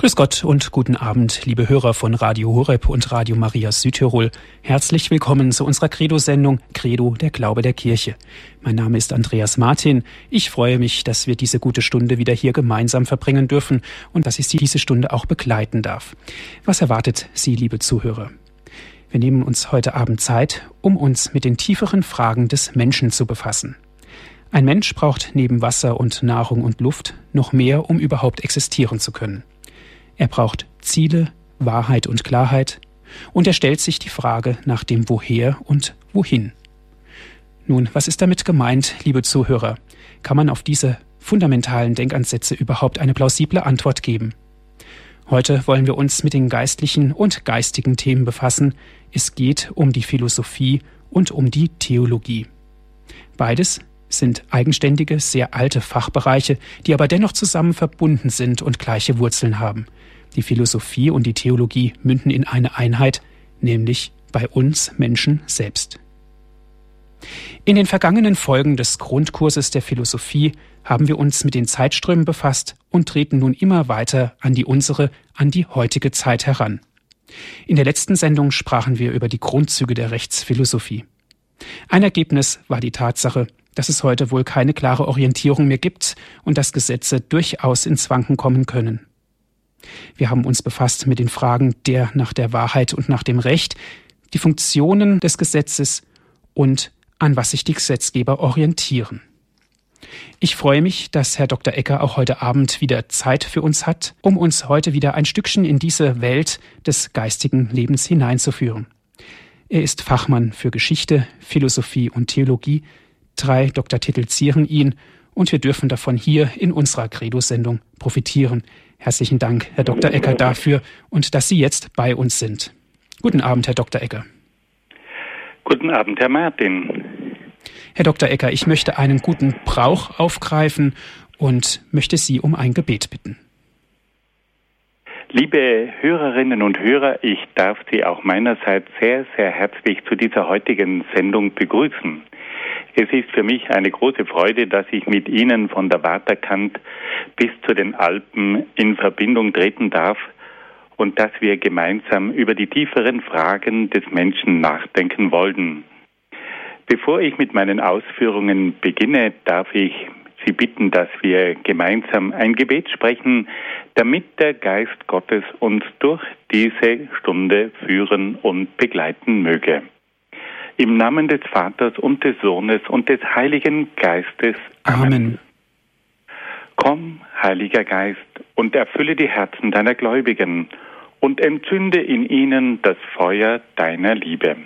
Grüß Gott und guten Abend, liebe Hörer von Radio Horeb und Radio Maria Südtirol. Herzlich willkommen zu unserer Credo-Sendung Credo, der Glaube der Kirche. Mein Name ist Andreas Martin. Ich freue mich, dass wir diese gute Stunde wieder hier gemeinsam verbringen dürfen und dass ich Sie diese Stunde auch begleiten darf. Was erwartet Sie, liebe Zuhörer? Wir nehmen uns heute Abend Zeit, um uns mit den tieferen Fragen des Menschen zu befassen. Ein Mensch braucht neben Wasser und Nahrung und Luft noch mehr, um überhaupt existieren zu können. Er braucht Ziele, Wahrheit und Klarheit und er stellt sich die Frage nach dem Woher und Wohin. Nun, was ist damit gemeint, liebe Zuhörer? Kann man auf diese fundamentalen Denkansätze überhaupt eine plausible Antwort geben? Heute wollen wir uns mit den geistlichen und geistigen Themen befassen. Es geht um die Philosophie und um die Theologie. Beides sind eigenständige, sehr alte Fachbereiche, die aber dennoch zusammen verbunden sind und gleiche Wurzeln haben. Die Philosophie und die Theologie münden in eine Einheit, nämlich bei uns Menschen selbst. In den vergangenen Folgen des Grundkurses der Philosophie haben wir uns mit den Zeitströmen befasst und treten nun immer weiter an die unsere, an die heutige Zeit heran. In der letzten Sendung sprachen wir über die Grundzüge der Rechtsphilosophie. Ein Ergebnis war die Tatsache, dass es heute wohl keine klare Orientierung mehr gibt und dass Gesetze durchaus ins Wanken kommen können. Wir haben uns befasst mit den Fragen der nach der Wahrheit und nach dem Recht, die Funktionen des Gesetzes und an was sich die Gesetzgeber orientieren. Ich freue mich, dass Herr Dr. Ecker auch heute Abend wieder Zeit für uns hat, um uns heute wieder ein Stückchen in diese Welt des geistigen Lebens hineinzuführen. Er ist Fachmann für Geschichte, Philosophie und Theologie. Drei Doktortitel zieren ihn und wir dürfen davon hier in unserer Credo-Sendung profitieren. Herzlichen Dank, Herr Dr. Ecker, dafür und dass Sie jetzt bei uns sind. Guten Abend, Herr Dr. Ecker. Guten Abend, Herr Martin. Herr Dr. Ecker, ich möchte einen guten Brauch aufgreifen und möchte Sie um ein Gebet bitten. Liebe Hörerinnen und Hörer, ich darf Sie auch meinerseits sehr, sehr herzlich zu dieser heutigen Sendung begrüßen. Es ist für mich eine große Freude, dass ich mit Ihnen von der Waterkant bis zu den Alpen in Verbindung treten darf und dass wir gemeinsam über die tieferen Fragen des Menschen nachdenken wollen. Bevor ich mit meinen Ausführungen beginne, darf ich Sie bitten, dass wir gemeinsam ein Gebet sprechen, damit der Geist Gottes uns durch diese Stunde führen und begleiten möge. Im Namen des Vaters und des Sohnes und des Heiligen Geistes. Amen. Amen. Komm, Heiliger Geist, und erfülle die Herzen deiner Gläubigen und entzünde in ihnen das Feuer deiner Liebe.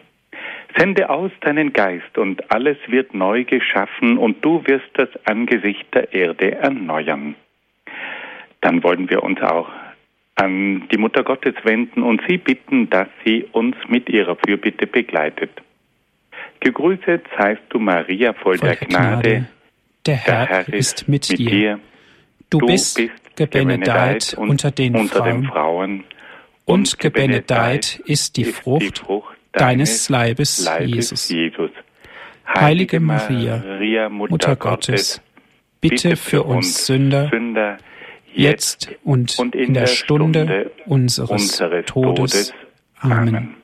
Sende aus deinen Geist und alles wird neu geschaffen und du wirst das Angesicht der Erde erneuern. Dann wollen wir uns auch an die Mutter Gottes wenden und sie bitten, dass sie uns mit ihrer Fürbitte begleitet. Gegrüßet seist du, Maria, voll, voll der Gnade. Gnade. Der Herr, der Herr ist mit, mit dir. Du, du bist, bist gebenedeit unter den unter Frauen, Frauen und gebenedeit ist die Frucht, die Frucht deines Leibes, Leibes Jesus. Jesus. Heilige Maria, Maria Mutter, Mutter Gottes, bitte für uns Sünder, Sünder jetzt und, und in, in der Stunde, Stunde unseres, unseres Todes. Amen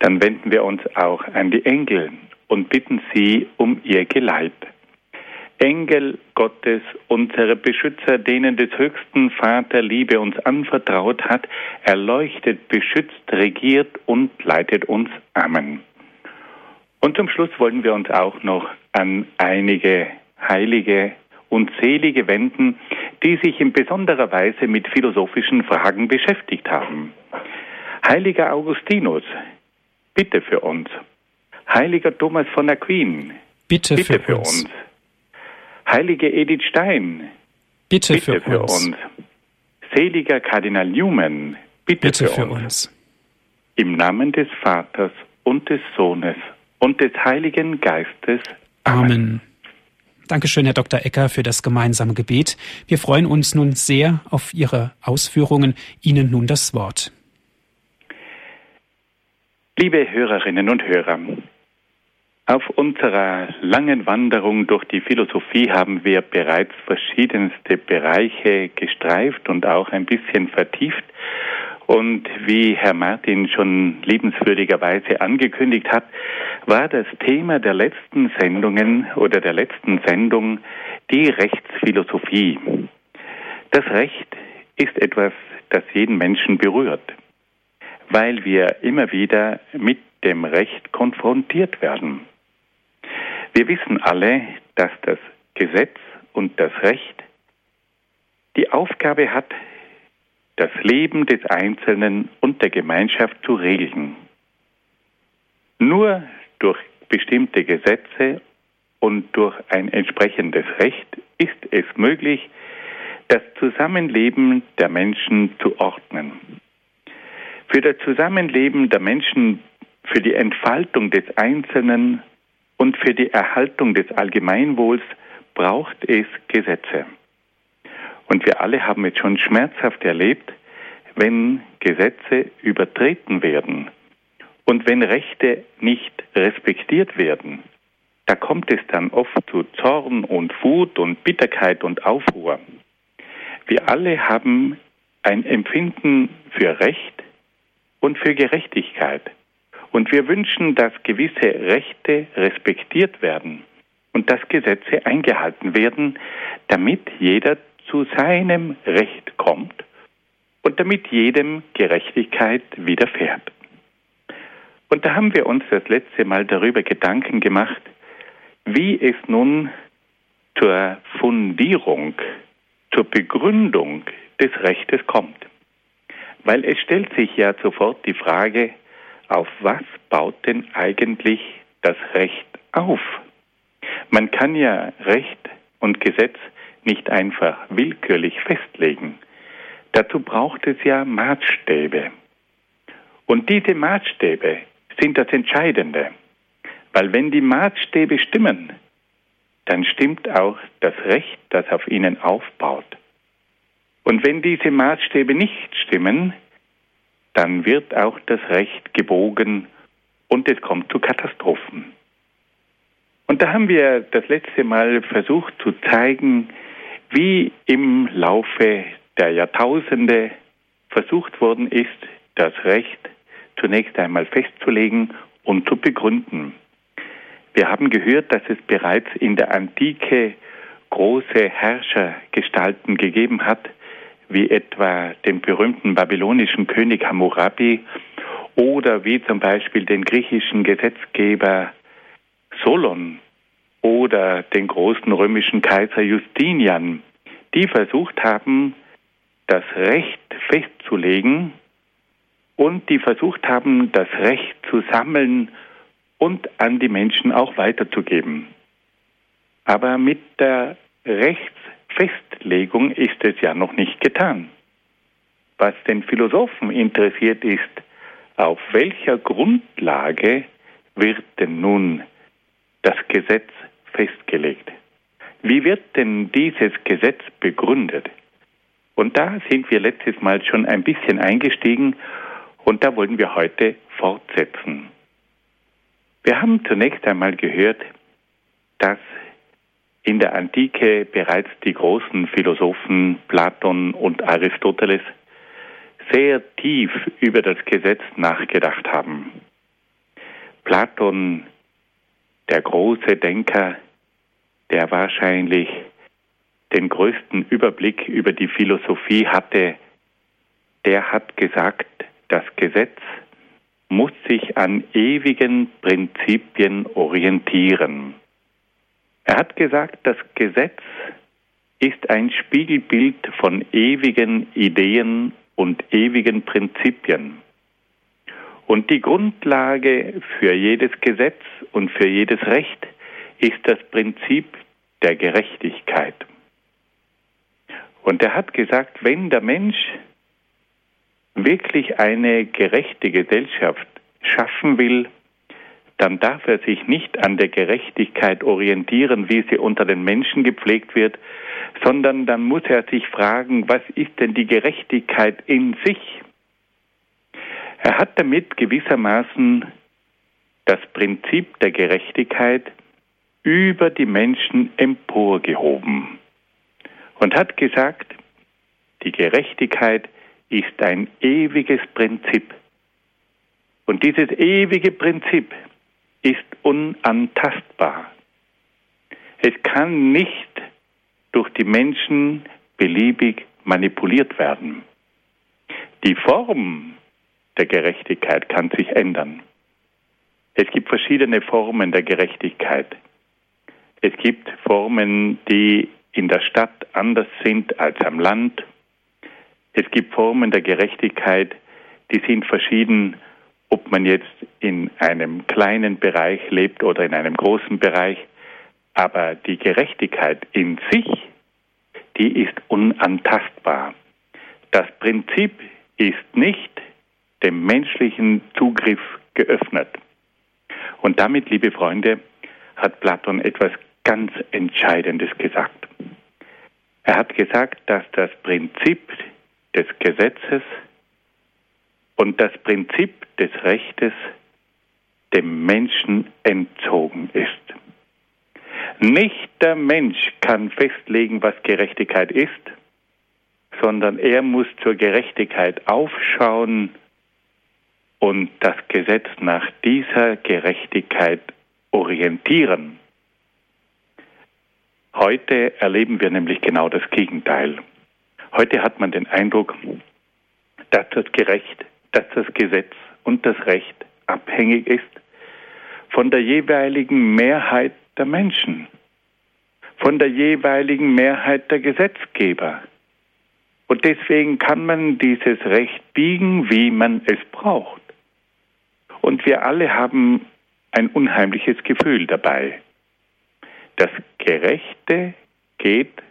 dann wenden wir uns auch an die Engel und bitten sie um ihr Geleit. Engel Gottes, unsere Beschützer, denen des höchsten Vater Liebe uns anvertraut hat, erleuchtet, beschützt, regiert und leitet uns. Amen. Und zum Schluss wollen wir uns auch noch an einige Heilige und Selige wenden, die sich in besonderer Weise mit philosophischen Fragen beschäftigt haben. Heiliger Augustinus, bitte für uns. Heiliger Thomas von Aquin, bitte, bitte für, für uns. uns. Heilige Edith Stein, bitte, bitte für, für uns. uns. Seliger Kardinal Newman, bitte, bitte für, für uns. uns. Im Namen des Vaters und des Sohnes und des Heiligen Geistes. Amen. Amen. Dankeschön, Herr Dr. Ecker, für das gemeinsame Gebet. Wir freuen uns nun sehr auf Ihre Ausführungen. Ihnen nun das Wort. Liebe Hörerinnen und Hörer, Auf unserer langen Wanderung durch die Philosophie haben wir bereits verschiedenste Bereiche gestreift und auch ein bisschen vertieft. Und wie Herr Martin schon liebenswürdigerweise angekündigt hat, war das Thema der letzten Sendungen oder der letzten Sendung die Rechtsphilosophie. Das Recht ist etwas, das jeden Menschen berührt, weil wir immer wieder mit dem Recht konfrontiert werden. Wir wissen alle, dass das Gesetz und das Recht die Aufgabe hat, das Leben des Einzelnen und der Gemeinschaft zu regeln. Nur durch bestimmte Gesetze und durch ein entsprechendes Recht ist es möglich, das Zusammenleben der Menschen zu ordnen. Für das Zusammenleben der Menschen, für die Entfaltung des Einzelnen und für die Erhaltung des Allgemeinwohls braucht es Gesetze. Und wir alle haben es schon schmerzhaft erlebt, wenn Gesetze übertreten werden und wenn Rechte nicht respektiert werden. Da kommt es dann oft zu Zorn und Wut und Bitterkeit und Aufruhr. Wir alle haben ein Empfinden für Recht und für Gerechtigkeit. Und wir wünschen, dass gewisse Rechte respektiert werden und dass Gesetze eingehalten werden, damit jeder zu seinem Recht kommt und damit jedem Gerechtigkeit widerfährt. Und da haben wir uns das letzte Mal darüber Gedanken gemacht, wie es nun zur Fundierung, zur Begründung des Rechtes kommt. Weil es stellt sich ja sofort die Frage, auf was baut denn eigentlich das Recht auf? Man kann ja Recht und Gesetz nicht einfach willkürlich festlegen. Dazu braucht es ja Maßstäbe. Und diese Maßstäbe sind das Entscheidende. Weil wenn die Maßstäbe stimmen, dann stimmt auch das Recht, das auf ihnen aufbaut. Und wenn diese Maßstäbe nicht stimmen, dann wird auch das Recht gebogen und es kommt zu Katastrophen. Und da haben wir das letzte Mal versucht zu zeigen, wie im Laufe der Jahrtausende versucht worden ist, das Recht zunächst einmal festzulegen und zu begründen. Wir haben gehört, dass es bereits in der Antike große Herrschergestalten gegeben hat, wie etwa den berühmten babylonischen König Hammurabi oder wie zum Beispiel den griechischen Gesetzgeber Solon oder den großen römischen Kaiser Justinian, die versucht haben, das Recht festzulegen und die versucht haben, das Recht zu sammeln und an die Menschen auch weiterzugeben. Aber mit der Rechtsfestlegung ist es ja noch nicht getan. Was den Philosophen interessiert ist, auf welcher Grundlage wird denn nun das Gesetz festgelegt? Wie wird denn dieses Gesetz begründet? Und da sind wir letztes Mal schon ein bisschen eingestiegen und da wollen wir heute fortsetzen. Wir haben zunächst einmal gehört, dass in der Antike bereits die großen Philosophen Platon und Aristoteles sehr tief über das Gesetz nachgedacht haben. Platon, der große Denker, der wahrscheinlich den größten Überblick über die Philosophie hatte, der hat gesagt, das Gesetz muss sich an ewigen Prinzipien orientieren. Er hat gesagt, das Gesetz ist ein Spiegelbild von ewigen Ideen und ewigen Prinzipien. Und die Grundlage für jedes Gesetz und für jedes Recht ist das Prinzip der Gerechtigkeit. Und er hat gesagt, wenn der Mensch wirklich eine gerechte Gesellschaft schaffen will, dann darf er sich nicht an der Gerechtigkeit orientieren, wie sie unter den Menschen gepflegt wird, sondern dann muss er sich fragen, was ist denn die Gerechtigkeit in sich? Er hat damit gewissermaßen das Prinzip der Gerechtigkeit über die Menschen emporgehoben und hat gesagt, die Gerechtigkeit ist ein ewiges Prinzip. Und dieses ewige Prinzip ist unantastbar. Es kann nicht durch die Menschen beliebig manipuliert werden. Die Form der Gerechtigkeit kann sich ändern. Es gibt verschiedene Formen der Gerechtigkeit. Es gibt Formen, die in der Stadt anders sind als am Land. Es gibt Formen der Gerechtigkeit, die sind verschieden, ob man jetzt in einem kleinen Bereich lebt oder in einem großen Bereich. Aber die Gerechtigkeit in sich, die ist unantastbar. Das Prinzip ist nicht dem menschlichen Zugriff geöffnet. Und damit, liebe Freunde, hat Platon etwas ganz Entscheidendes gesagt. Er hat gesagt, dass das Prinzip des Gesetzes und das Prinzip des Rechtes dem Menschen entzogen ist. Nicht der Mensch kann festlegen, was Gerechtigkeit ist, sondern er muss zur Gerechtigkeit aufschauen und das Gesetz nach dieser Gerechtigkeit orientieren. Heute erleben wir nämlich genau das Gegenteil. Heute hat man den Eindruck, dass das Gerecht, dass das Gesetz und das Recht abhängig ist von der jeweiligen Mehrheit der Menschen, von der jeweiligen Mehrheit der Gesetzgeber. Und deswegen kann man dieses Recht biegen, wie man es braucht. Und wir alle haben ein unheimliches Gefühl dabei. Das Gerechte geht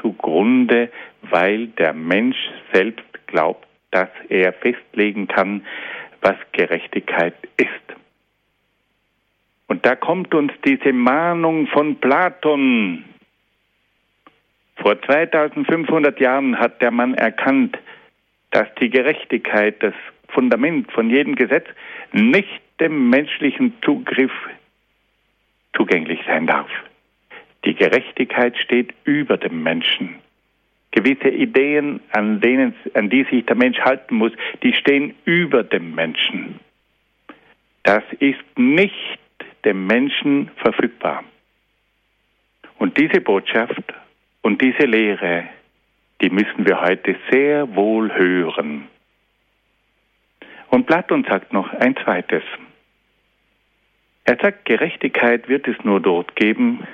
zugrunde, weil der Mensch selbst glaubt, dass er festlegen kann, was Gerechtigkeit ist. Und da kommt uns diese Mahnung von Platon. Vor 2500 Jahren hat der Mann erkannt, dass die Gerechtigkeit, das Fundament von jedem Gesetz, nicht dem menschlichen Zugriff zugänglich sein darf. Die Gerechtigkeit steht über dem Menschen. Gewisse Ideen, an, denen, an die sich der Mensch halten muss, die stehen über dem Menschen. Das ist nicht dem Menschen verfügbar. Und diese Botschaft und diese Lehre, die müssen wir heute sehr wohl hören. Und Platon sagt noch ein zweites. Er sagt, Gerechtigkeit wird es nur dort geben,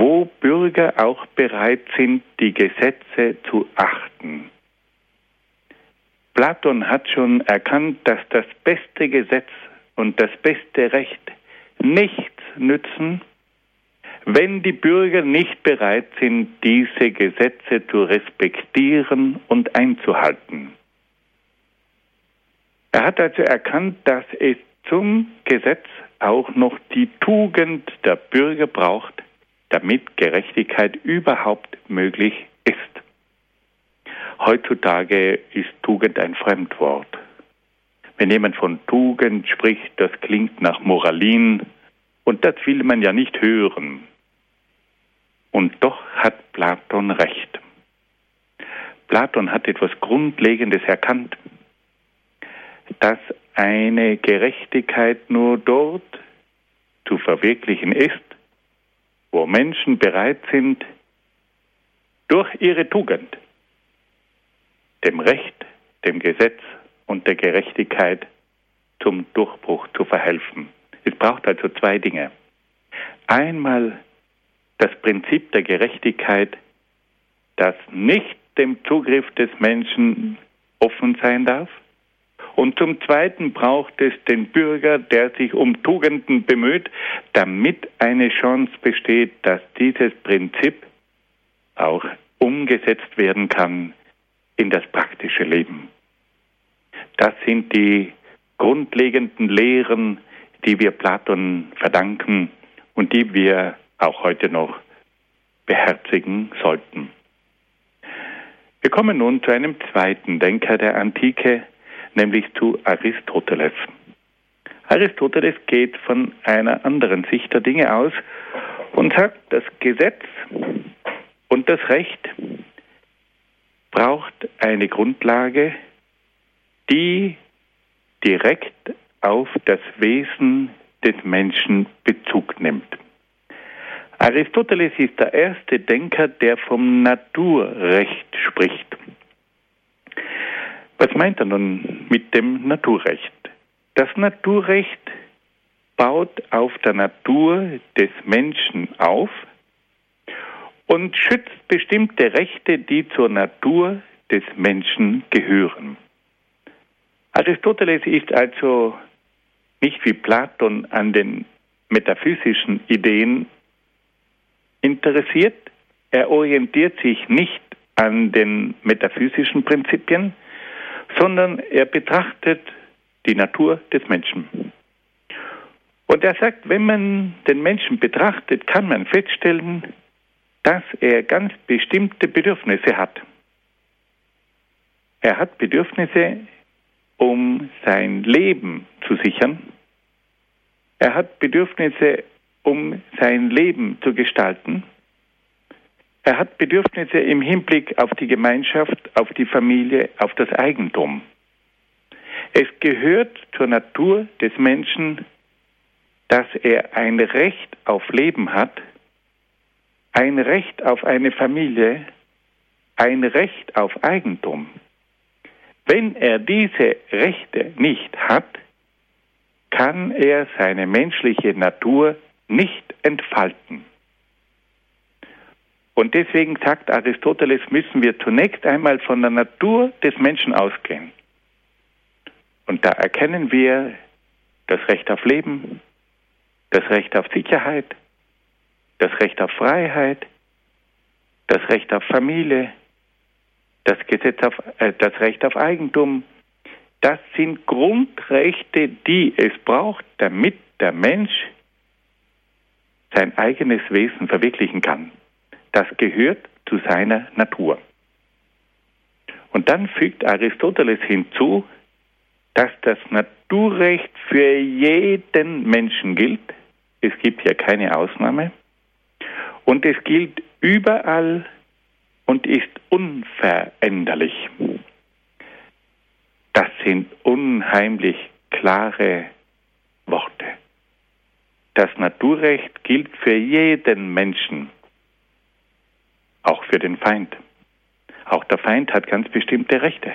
wo Bürger auch bereit sind, die Gesetze zu achten. Platon hat schon erkannt, dass das beste Gesetz und das beste Recht nichts nützen, wenn die Bürger nicht bereit sind, diese Gesetze zu respektieren und einzuhalten. Er hat also erkannt, dass es zum Gesetz auch noch die Tugend der Bürger braucht, damit Gerechtigkeit überhaupt möglich ist. Heutzutage ist Tugend ein Fremdwort. Wenn jemand von Tugend spricht, das klingt nach Moralin und das will man ja nicht hören. Und doch hat Platon recht. Platon hat etwas Grundlegendes erkannt, dass eine Gerechtigkeit nur dort zu verwirklichen ist, wo Menschen bereit sind, durch ihre Tugend dem Recht, dem Gesetz und der Gerechtigkeit zum Durchbruch zu verhelfen. Es braucht also zwei Dinge. Einmal das Prinzip der Gerechtigkeit, das nicht dem Zugriff des Menschen offen sein darf, und zum Zweiten braucht es den Bürger, der sich um Tugenden bemüht, damit eine Chance besteht, dass dieses Prinzip auch umgesetzt werden kann in das praktische Leben. Das sind die grundlegenden Lehren, die wir Platon verdanken und die wir auch heute noch beherzigen sollten. Wir kommen nun zu einem zweiten Denker der Antike, nämlich zu Aristoteles. Aristoteles geht von einer anderen Sicht der Dinge aus und sagt, das Gesetz und das Recht braucht eine Grundlage, die direkt auf das Wesen des Menschen Bezug nimmt. Aristoteles ist der erste Denker, der vom Naturrecht spricht. Was meint er nun mit dem Naturrecht? Das Naturrecht baut auf der Natur des Menschen auf und schützt bestimmte Rechte, die zur Natur des Menschen gehören. Aristoteles ist also nicht wie Platon an den metaphysischen Ideen interessiert. Er orientiert sich nicht an den metaphysischen Prinzipien, sondern er betrachtet die Natur des Menschen. Und er sagt, wenn man den Menschen betrachtet, kann man feststellen, dass er ganz bestimmte Bedürfnisse hat. Er hat Bedürfnisse, um sein Leben zu sichern. Er hat Bedürfnisse, um sein Leben zu gestalten. Er hat Bedürfnisse im Hinblick auf die Gemeinschaft, auf die Familie, auf das Eigentum. Es gehört zur Natur des Menschen, dass er ein Recht auf Leben hat, ein Recht auf eine Familie, ein Recht auf Eigentum. Wenn er diese Rechte nicht hat, kann er seine menschliche Natur nicht entfalten. Und deswegen sagt Aristoteles, müssen wir zunächst einmal von der Natur des Menschen ausgehen. Und da erkennen wir das Recht auf Leben, das Recht auf Sicherheit, das Recht auf Freiheit, das Recht auf Familie, das, Gesetz auf, äh, das Recht auf Eigentum. Das sind Grundrechte, die es braucht, damit der Mensch sein eigenes Wesen verwirklichen kann. Das gehört zu seiner Natur. Und dann fügt Aristoteles hinzu, dass das Naturrecht für jeden Menschen gilt. Es gibt hier keine Ausnahme. Und es gilt überall und ist unveränderlich. Das sind unheimlich klare Worte. Das Naturrecht gilt für jeden Menschen, auch für den Feind. Auch der Feind hat ganz bestimmte Rechte.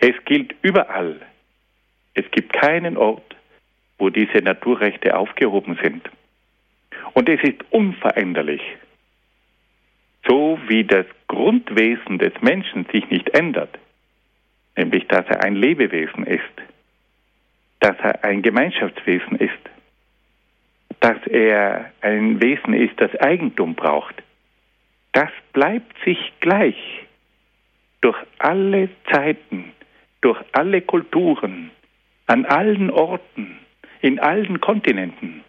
Es gilt überall. Es gibt keinen Ort, wo diese Naturrechte aufgehoben sind. Und es ist unveränderlich. So wie das Grundwesen des Menschen sich nicht ändert, nämlich dass er ein Lebewesen ist, dass er ein Gemeinschaftswesen ist, dass er ein Wesen ist, das Eigentum braucht, das bleibt sich gleich durch alle Zeiten, durch alle Kulturen, an allen Orten, in allen Kontinenten.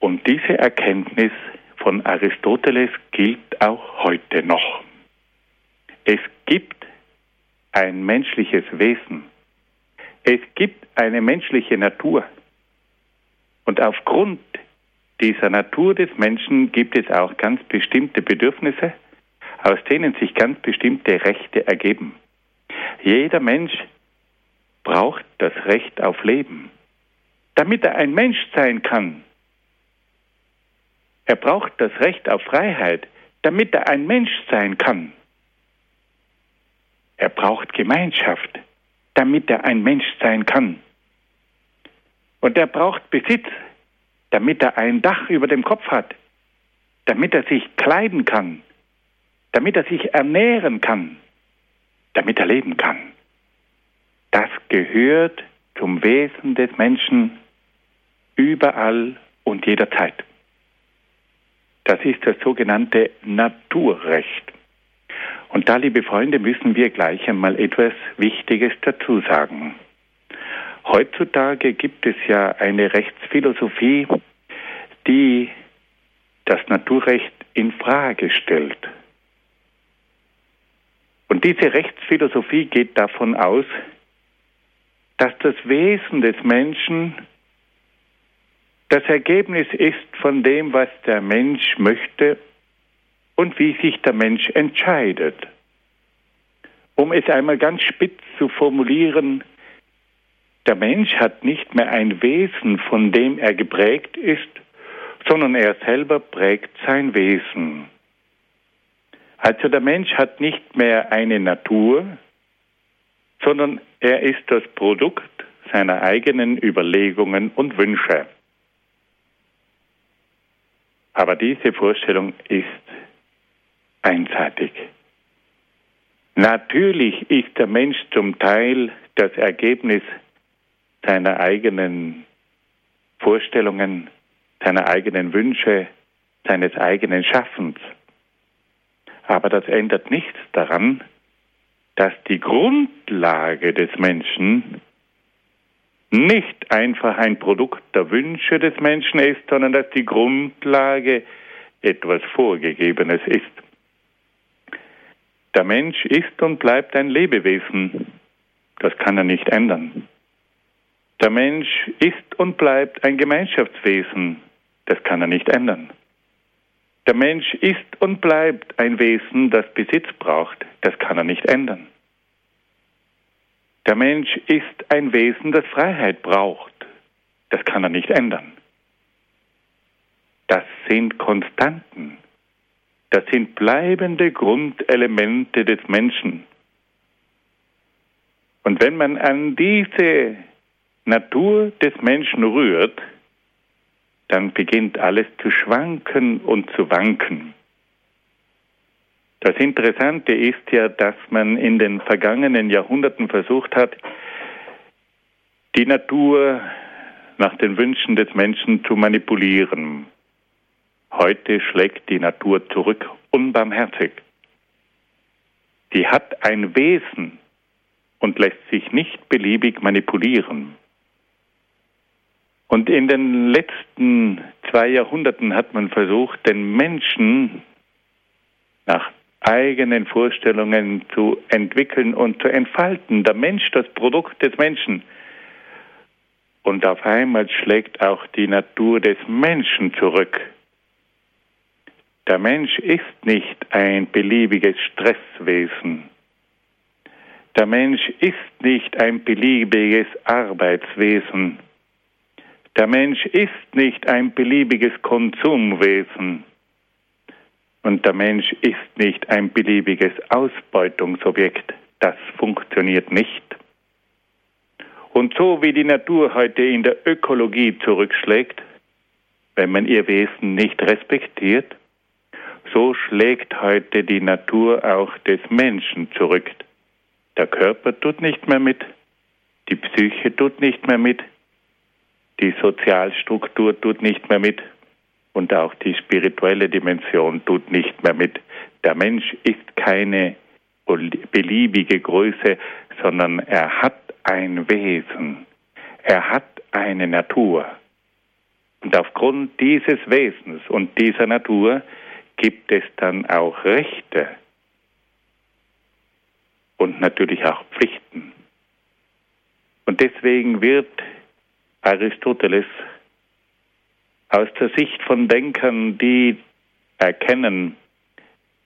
Und diese Erkenntnis von Aristoteles gilt auch heute noch. Es gibt ein menschliches Wesen. Es gibt eine menschliche Natur. Und aufgrund dieser Natur des Menschen gibt es auch ganz bestimmte Bedürfnisse, aus denen sich ganz bestimmte Rechte ergeben. Jeder Mensch braucht das Recht auf Leben. Damit er ein Mensch sein kann, er braucht das Recht auf Freiheit, damit er ein Mensch sein kann. Er braucht Gemeinschaft, damit er ein Mensch sein kann. Und er braucht Besitz, damit er ein Dach über dem Kopf hat, damit er sich kleiden kann, damit er sich ernähren kann, damit er leben kann. Das gehört zum Wesen des Menschen überall und jederzeit. Das ist das sogenannte Naturrecht. Und da, liebe Freunde, müssen wir gleich einmal etwas Wichtiges dazu sagen. Heutzutage gibt es ja eine Rechtsphilosophie, die das Naturrecht in Frage stellt. Und diese Rechtsphilosophie geht davon aus, dass das Wesen des Menschen das Ergebnis ist von dem, was der Mensch möchte und wie sich der Mensch entscheidet. Um es einmal ganz spitz zu formulieren, der Mensch hat nicht mehr ein Wesen, von dem er geprägt ist, sondern er selber prägt sein Wesen. Also der Mensch hat nicht mehr eine Natur, sondern er ist das Produkt seiner eigenen Überlegungen und Wünsche. Aber diese Vorstellung ist einseitig. Natürlich ist der Mensch zum Teil das Ergebnis seiner eigenen Vorstellungen, seiner eigenen Wünsche, seines eigenen Schaffens. Aber das ändert nichts daran, dass die Grundlage des Menschen nicht einfach ein Produkt der Wünsche des Menschen ist, sondern dass die Grundlage etwas Vorgegebenes ist. Der Mensch ist und bleibt ein Lebewesen. Das kann er nicht ändern. Der Mensch ist und bleibt ein Gemeinschaftswesen. Das kann er nicht ändern. Der Mensch ist und bleibt ein Wesen, das Besitz braucht. Das kann er nicht ändern. Der Mensch ist ein Wesen, das Freiheit braucht. Das kann er nicht ändern. Das sind Konstanten. Das sind bleibende Grundelemente des Menschen. Und wenn man an diese Natur des Menschen rührt, dann beginnt alles zu schwanken und zu wanken. Das Interessante ist ja, dass man in den vergangenen Jahrhunderten versucht hat, die Natur nach den Wünschen des Menschen zu manipulieren. Heute schlägt die Natur zurück, unbarmherzig. Sie hat ein Wesen und lässt sich nicht beliebig manipulieren. Und in den letzten zwei Jahrhunderten hat man versucht, den Menschen nach eigenen Vorstellungen zu entwickeln und zu entfalten. Der Mensch, das Produkt des Menschen. Und auf einmal schlägt auch die Natur des Menschen zurück. Der Mensch ist nicht ein beliebiges Stresswesen. Der Mensch ist nicht ein beliebiges Arbeitswesen. Der Mensch ist nicht ein beliebiges Konsumwesen. Und der Mensch ist nicht ein beliebiges Ausbeutungsobjekt. Das funktioniert nicht. Und so wie die Natur heute in der Ökologie zurückschlägt, wenn man ihr Wesen nicht respektiert, so schlägt heute die Natur auch des Menschen zurück. Der Körper tut nicht mehr mit, die Psyche tut nicht mehr mit, die Sozialstruktur tut nicht mehr mit, und auch die spirituelle Dimension tut nicht mehr mit. Der Mensch ist keine beliebige Größe, sondern er hat ein Wesen. Er hat eine Natur. Und aufgrund dieses Wesens und dieser Natur gibt es dann auch Rechte und natürlich auch Pflichten. Und deswegen wird Aristoteles aus der Sicht von Denkern, die erkennen,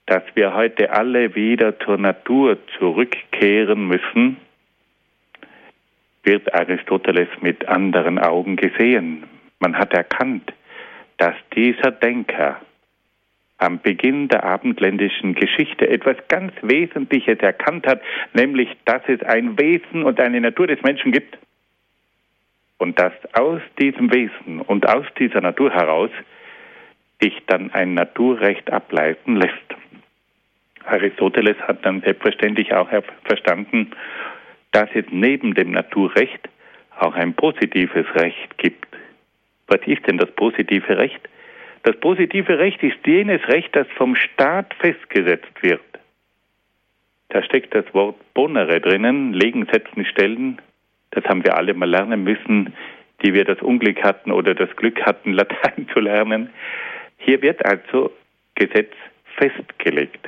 dass wir heute alle wieder zur Natur zurückkehren müssen, wird Aristoteles mit anderen Augen gesehen. Man hat erkannt, dass dieser Denker am Beginn der abendländischen Geschichte etwas ganz Wesentliches erkannt hat, nämlich dass es ein Wesen und eine Natur des Menschen gibt, und dass aus diesem Wesen und aus dieser Natur heraus sich dann ein Naturrecht ableiten lässt. Aristoteles hat dann selbstverständlich auch verstanden, dass es neben dem Naturrecht auch ein positives Recht gibt. Was ist denn das positive Recht? Das positive Recht ist jenes Recht, das vom Staat festgesetzt wird. Da steckt das Wort bonere drinnen, legen, setzen, stellen, das haben wir alle mal lernen müssen, die wir das Unglück hatten oder das Glück hatten, Latein zu lernen. Hier wird also Gesetz festgelegt.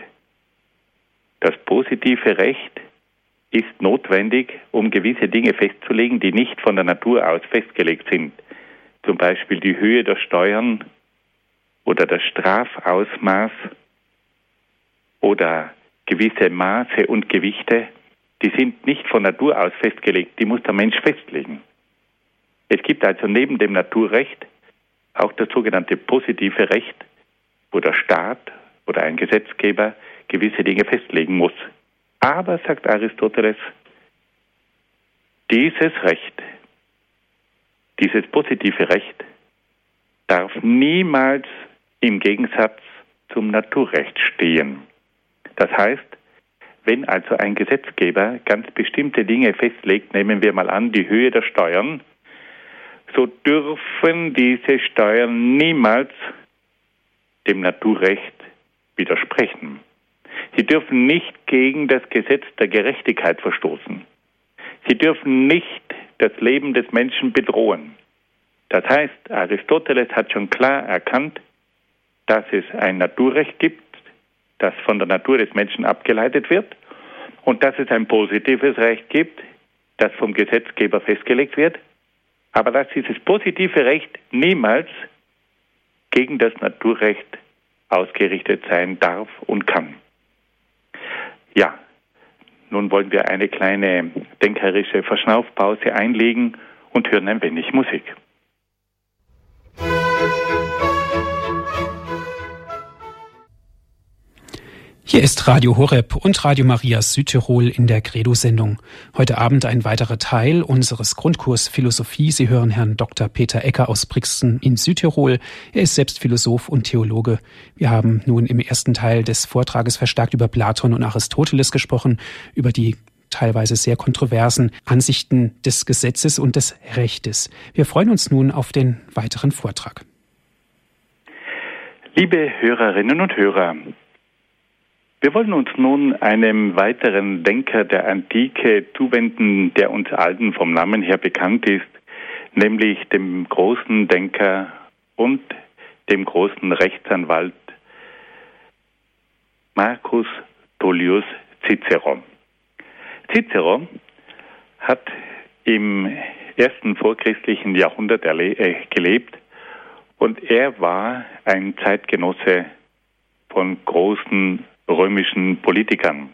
Das positive Recht ist notwendig, um gewisse Dinge festzulegen, die nicht von der Natur aus festgelegt sind. Zum Beispiel die Höhe der Steuern oder das Strafausmaß oder gewisse Maße und Gewichte, die sind nicht von Natur aus festgelegt, die muss der Mensch festlegen. Es gibt also neben dem Naturrecht auch das sogenannte positive Recht, wo der Staat oder ein Gesetzgeber gewisse Dinge festlegen muss. Aber, sagt Aristoteles, dieses Recht, dieses positive Recht darf niemals im Gegensatz zum Naturrecht stehen. Das heißt, wenn also ein Gesetzgeber ganz bestimmte Dinge festlegt, nehmen wir mal an die Höhe der Steuern, so dürfen diese Steuern niemals dem Naturrecht widersprechen. Sie dürfen nicht gegen das Gesetz der Gerechtigkeit verstoßen. Sie dürfen nicht das Leben des Menschen bedrohen. Das heißt, Aristoteles hat schon klar erkannt, dass es ein Naturrecht gibt, das von der Natur des Menschen abgeleitet wird, und dass es ein positives Recht gibt, das vom Gesetzgeber festgelegt wird, aber dass dieses positive Recht niemals gegen das Naturrecht ausgerichtet sein darf und kann. Ja, nun wollen wir eine kleine denkerische Verschnaufpause einlegen und hören ein wenig Musik. Hier ist Radio Horeb und Radio Maria Südtirol in der Credo-Sendung. Heute Abend ein weiterer Teil unseres Grundkurs Philosophie. Sie hören Herrn Dr. Peter Ecker aus Brixen in Südtirol. Er ist selbst Philosoph und Theologe. Wir haben nun im ersten Teil des Vortrages verstärkt über Platon und Aristoteles gesprochen, über die teilweise sehr kontroversen Ansichten des Gesetzes und des Rechtes. Wir freuen uns nun auf den weiteren Vortrag. Liebe Hörerinnen und Hörer, wir wollen uns nun einem weiteren Denker der Antike zuwenden, der uns allen vom Namen her bekannt ist, nämlich dem großen Denker und dem großen Rechtsanwalt Marcus Tullius Cicero. Cicero hat im ersten vorchristlichen Jahrhundert äh, gelebt und er war ein Zeitgenosse von großen römischen Politikern.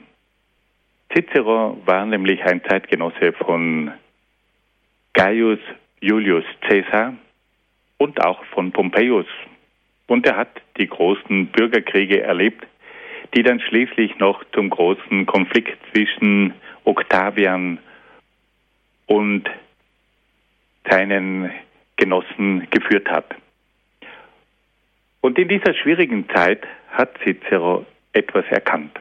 Cicero war nämlich ein Zeitgenosse von Gaius Julius Caesar und auch von Pompeius. Und er hat die großen Bürgerkriege erlebt, die dann schließlich noch zum großen Konflikt zwischen Octavian und seinen Genossen geführt hat. Und in dieser schwierigen Zeit hat Cicero etwas erkannt.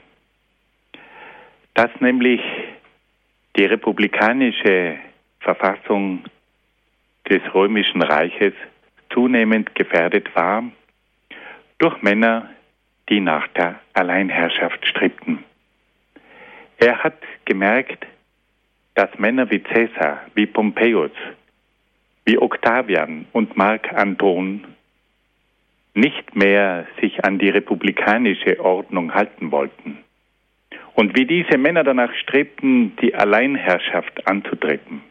Dass nämlich die republikanische Verfassung des römischen Reiches zunehmend gefährdet war durch Männer, die nach der Alleinherrschaft strebten. Er hat gemerkt, dass Männer wie Caesar, wie Pompeius, wie Octavian und Mark Anton nicht mehr sich an die republikanische Ordnung halten wollten. Und wie diese Männer danach strebten, die Alleinherrschaft anzutreten.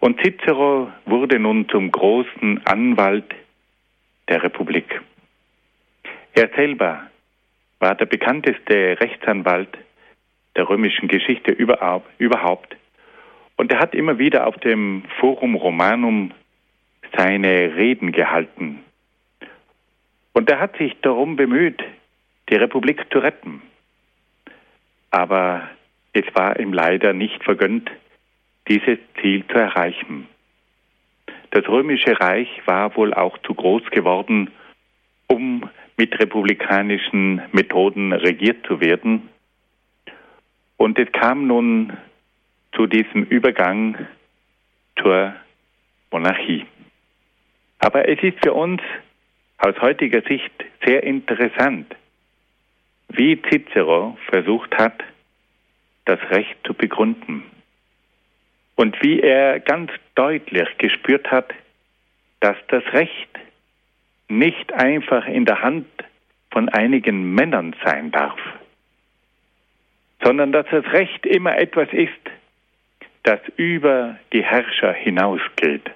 Und Cicero wurde nun zum großen Anwalt der Republik. Er selber war der bekannteste Rechtsanwalt der römischen Geschichte überhaupt. Und er hat immer wieder auf dem Forum Romanum seine Reden gehalten und er hat sich darum bemüht, die Republik zu retten. Aber es war ihm leider nicht vergönnt, dieses Ziel zu erreichen. Das römische Reich war wohl auch zu groß geworden, um mit republikanischen Methoden regiert zu werden. Und es kam nun zu diesem Übergang zur Monarchie. Aber es ist für uns aus heutiger Sicht sehr interessant, wie Cicero versucht hat, das Recht zu begründen. Und wie er ganz deutlich gespürt hat, dass das Recht nicht einfach in der Hand von einigen Männern sein darf, sondern dass das Recht immer etwas ist, das über die Herrscher hinausgeht,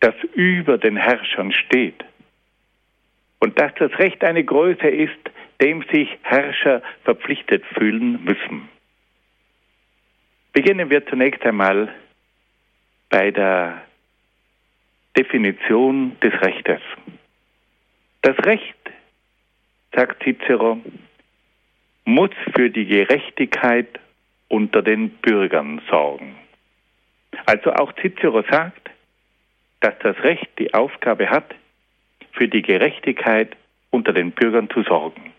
das über den Herrschern steht. Und dass das Recht eine Größe ist, dem sich Herrscher verpflichtet fühlen müssen. Beginnen wir zunächst einmal bei der Definition des Rechtes. Das Recht, sagt Cicero, muss für die Gerechtigkeit unter den Bürgern sorgen. Also auch Cicero sagt, dass das Recht die Aufgabe hat, für die Gerechtigkeit unter den Bürgern zu sorgen.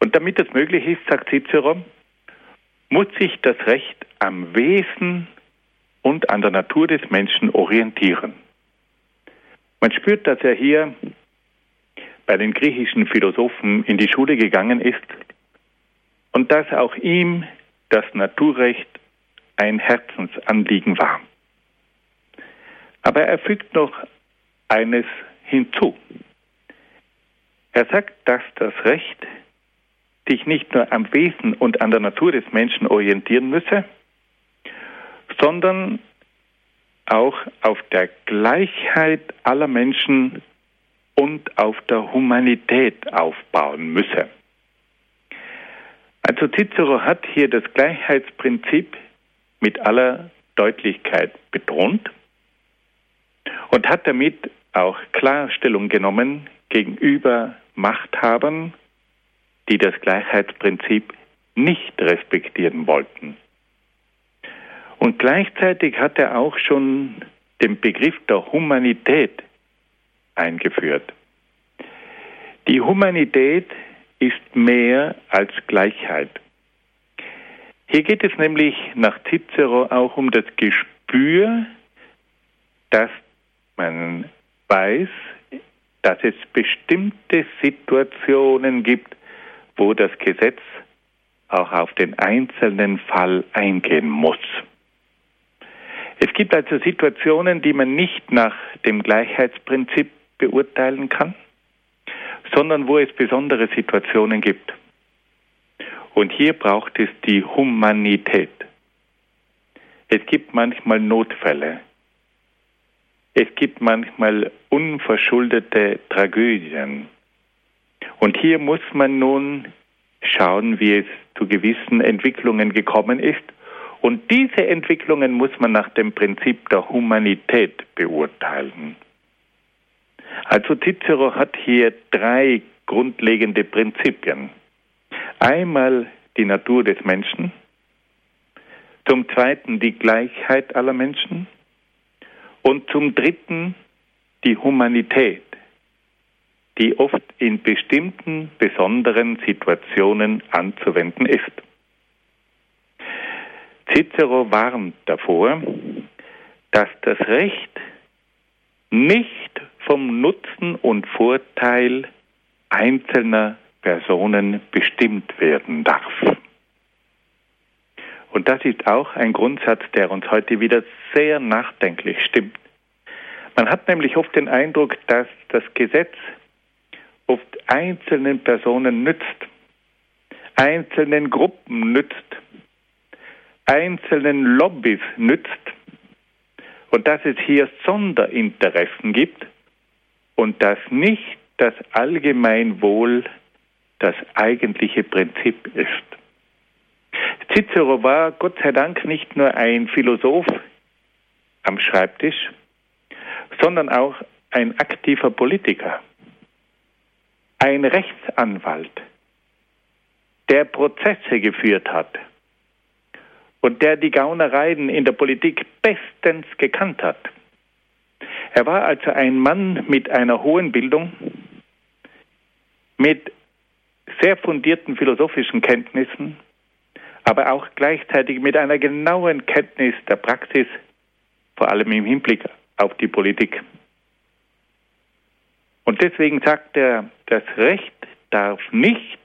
Und damit das möglich ist, sagt Cicero, muss sich das Recht am Wesen und an der Natur des Menschen orientieren. Man spürt, dass er hier bei den griechischen Philosophen in die Schule gegangen ist und dass auch ihm das Naturrecht ein Herzensanliegen war. Aber er fügt noch eines hinzu. Er sagt, dass das Recht sich nicht nur am Wesen und an der Natur des Menschen orientieren müsse, sondern auch auf der Gleichheit aller Menschen und auf der Humanität aufbauen müsse. Also Cicero hat hier das Gleichheitsprinzip mit aller Deutlichkeit betont und hat damit auch Klarstellung genommen gegenüber Machthabern, die das Gleichheitsprinzip nicht respektieren wollten. Und gleichzeitig hat er auch schon den Begriff der Humanität eingeführt. Die Humanität ist mehr als Gleichheit. Hier geht es nämlich nach Cicero auch um das Gespür, dass man weiß, dass es bestimmte Situationen gibt, wo das Gesetz auch auf den einzelnen Fall eingehen muss. Es gibt also Situationen, die man nicht nach dem Gleichheitsprinzip beurteilen kann, sondern wo es besondere Situationen gibt. Und hier braucht es die Humanität. Es gibt manchmal Notfälle. Es gibt manchmal unverschuldete Tragödien. Und hier muss man nun schauen, wie es zu gewissen Entwicklungen gekommen ist. Und diese Entwicklungen muss man nach dem Prinzip der Humanität beurteilen. Also Cicero hat hier drei grundlegende Prinzipien. Einmal die Natur des Menschen, zum Zweiten die Gleichheit aller Menschen und zum Dritten die Humanität, die oft in bestimmten besonderen Situationen anzuwenden ist. Cicero warnt davor, dass das Recht nicht vom Nutzen und Vorteil einzelner Personen bestimmt werden darf. Und das ist auch ein Grundsatz, der uns heute wieder sehr nachdenklich stimmt. Man hat nämlich oft den Eindruck, dass das Gesetz oft einzelnen Personen nützt, einzelnen Gruppen nützt, einzelnen Lobbys nützt und dass es hier Sonderinteressen gibt und dass nicht das Allgemeinwohl das eigentliche Prinzip ist. Cicero war Gott sei Dank nicht nur ein Philosoph am Schreibtisch, sondern auch ein aktiver Politiker, ein Rechtsanwalt, der Prozesse geführt hat und der die Gaunereien in der Politik bestens gekannt hat. Er war also ein Mann mit einer hohen Bildung, mit sehr fundierten philosophischen Kenntnissen, aber auch gleichzeitig mit einer genauen Kenntnis der Praxis, vor allem im Hinblick auf die Politik. Und deswegen sagt er, das Recht darf nicht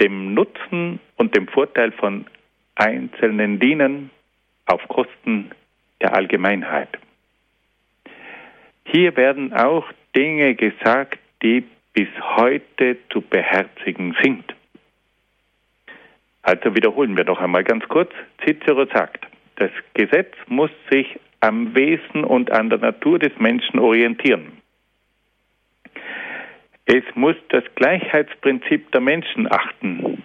dem Nutzen und dem Vorteil von Einzelnen dienen auf Kosten der Allgemeinheit. Hier werden auch Dinge gesagt, die bis heute zu beherzigen sind. Also wiederholen wir noch einmal ganz kurz. Cicero sagt, das Gesetz muss sich am Wesen und an der Natur des Menschen orientieren. Es muss das Gleichheitsprinzip der Menschen achten.